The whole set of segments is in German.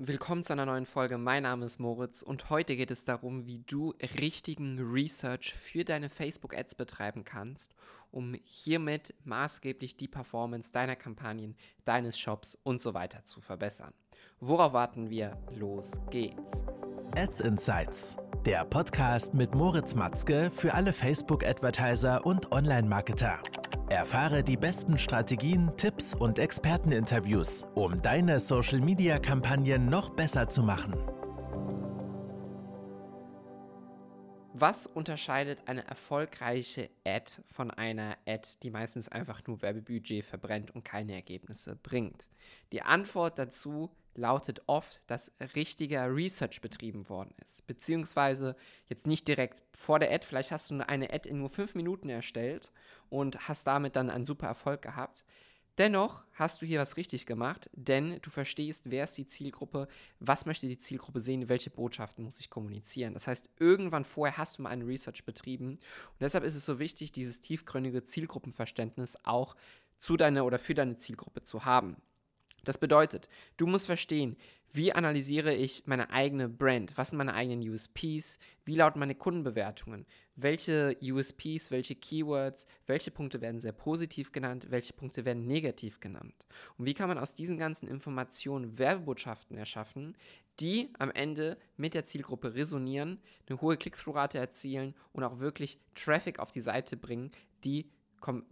Willkommen zu einer neuen Folge. Mein Name ist Moritz und heute geht es darum, wie du richtigen Research für deine Facebook-Ads betreiben kannst, um hiermit maßgeblich die Performance deiner Kampagnen, deines Shops und so weiter zu verbessern. Worauf warten wir? Los geht's. Ads Insights, der Podcast mit Moritz Matzke für alle Facebook-Advertiser und Online-Marketer. Erfahre die besten Strategien, Tipps und Experteninterviews, um deine Social-Media-Kampagnen noch besser zu machen. Was unterscheidet eine erfolgreiche Ad von einer Ad, die meistens einfach nur Werbebudget verbrennt und keine Ergebnisse bringt? Die Antwort dazu lautet oft, dass richtiger Research betrieben worden ist. Beziehungsweise jetzt nicht direkt vor der Ad, vielleicht hast du eine Ad in nur fünf Minuten erstellt und hast damit dann einen super Erfolg gehabt. Dennoch hast du hier was richtig gemacht, denn du verstehst, wer ist die Zielgruppe, was möchte die Zielgruppe sehen, welche Botschaften muss ich kommunizieren. Das heißt, irgendwann vorher hast du mal einen Research betrieben und deshalb ist es so wichtig, dieses tiefgründige Zielgruppenverständnis auch zu deiner oder für deine Zielgruppe zu haben. Das bedeutet, du musst verstehen, wie analysiere ich meine eigene Brand? Was sind meine eigenen USPs? Wie lauten meine Kundenbewertungen? Welche USPs, welche Keywords, welche Punkte werden sehr positiv genannt, welche Punkte werden negativ genannt? Und wie kann man aus diesen ganzen Informationen Werbebotschaften erschaffen, die am Ende mit der Zielgruppe resonieren, eine hohe Click-Through-Rate erzielen und auch wirklich Traffic auf die Seite bringen, die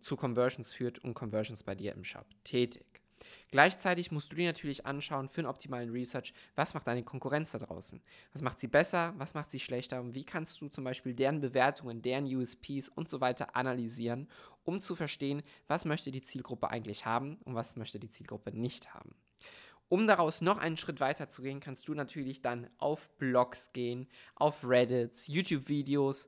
zu Conversions führt und Conversions bei dir im Shop tätig. Gleichzeitig musst du dir natürlich anschauen für einen optimalen Research, was macht deine Konkurrenz da draußen? Was macht sie besser? Was macht sie schlechter? Und wie kannst du zum Beispiel deren Bewertungen, deren USPs und so weiter analysieren, um zu verstehen, was möchte die Zielgruppe eigentlich haben und was möchte die Zielgruppe nicht haben? Um daraus noch einen Schritt weiter zu gehen, kannst du natürlich dann auf Blogs gehen, auf Reddits, YouTube-Videos,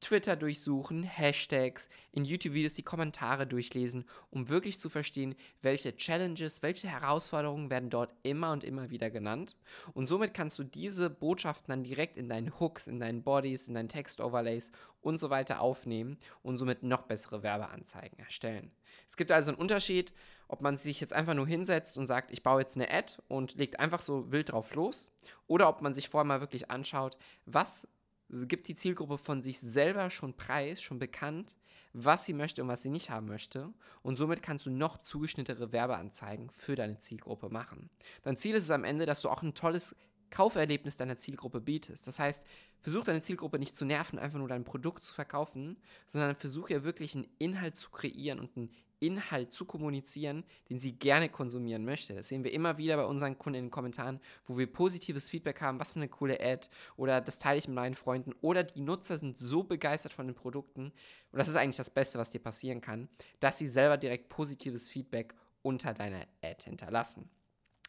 Twitter durchsuchen, Hashtags, in YouTube-Videos die Kommentare durchlesen, um wirklich zu verstehen, welche Challenges, welche Herausforderungen werden dort immer und immer wieder genannt. Und somit kannst du diese Botschaften dann direkt in deinen Hooks, in deinen Bodies, in deinen Text-Overlays und so weiter aufnehmen und somit noch bessere Werbeanzeigen erstellen. Es gibt also einen Unterschied, ob man sich jetzt einfach nur hinsetzt und sagt, ich baue jetzt eine Ad und legt einfach so wild drauf los, oder ob man sich vorher mal wirklich anschaut, was gibt die Zielgruppe von sich selber schon preis, schon bekannt, was sie möchte und was sie nicht haben möchte. Und somit kannst du noch zugeschnittere Werbeanzeigen für deine Zielgruppe machen. Dein Ziel ist es am Ende, dass du auch ein tolles Kauferlebnis deiner Zielgruppe bietest. Das heißt, versuch deine Zielgruppe nicht zu nerven, einfach nur dein Produkt zu verkaufen, sondern versuch ja wirklich einen Inhalt zu kreieren und einen Inhalt zu kommunizieren, den sie gerne konsumieren möchte. Das sehen wir immer wieder bei unseren Kunden in den Kommentaren, wo wir positives Feedback haben, was für eine coole Ad oder das teile ich mit meinen Freunden oder die Nutzer sind so begeistert von den Produkten und das ist eigentlich das Beste, was dir passieren kann, dass sie selber direkt positives Feedback unter deiner Ad hinterlassen.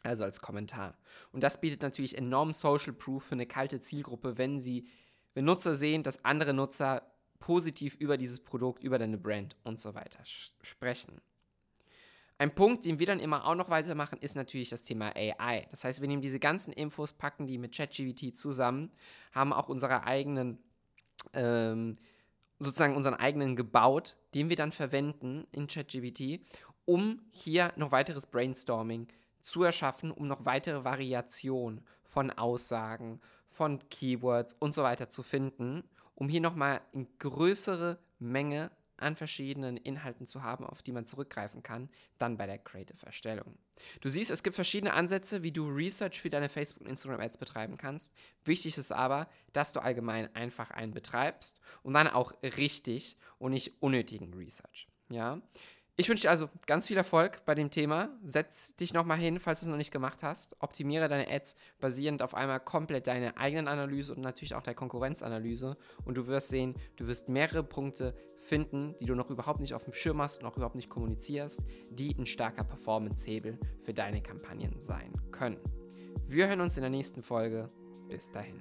Also als Kommentar. Und das bietet natürlich enorm Social Proof für eine kalte Zielgruppe, wenn sie, wenn Nutzer sehen, dass andere Nutzer positiv über dieses Produkt, über deine Brand und so weiter sprechen. Ein Punkt, den wir dann immer auch noch weitermachen, ist natürlich das Thema AI. Das heißt, wir nehmen diese ganzen Infos, packen die mit ChatGPT zusammen, haben auch unsere eigenen, ähm, sozusagen unseren eigenen gebaut, den wir dann verwenden in ChatGPT, um hier noch weiteres Brainstorming zu zu erschaffen, um noch weitere Variationen von Aussagen, von Keywords und so weiter zu finden, um hier nochmal eine größere Menge an verschiedenen Inhalten zu haben, auf die man zurückgreifen kann, dann bei der Creative-Erstellung. Du siehst, es gibt verschiedene Ansätze, wie du Research für deine Facebook- und Instagram-Ads betreiben kannst. Wichtig ist aber, dass du allgemein einfach einen betreibst und dann auch richtig und nicht unnötigen Research. Ja? Ich wünsche dir also ganz viel Erfolg bei dem Thema. Setz dich nochmal hin, falls du es noch nicht gemacht hast. Optimiere deine Ads basierend auf einmal komplett deine eigenen Analyse und natürlich auch der Konkurrenzanalyse. Und du wirst sehen, du wirst mehrere Punkte finden, die du noch überhaupt nicht auf dem Schirm hast, noch überhaupt nicht kommunizierst, die ein starker Performance-Hebel für deine Kampagnen sein können. Wir hören uns in der nächsten Folge. Bis dahin.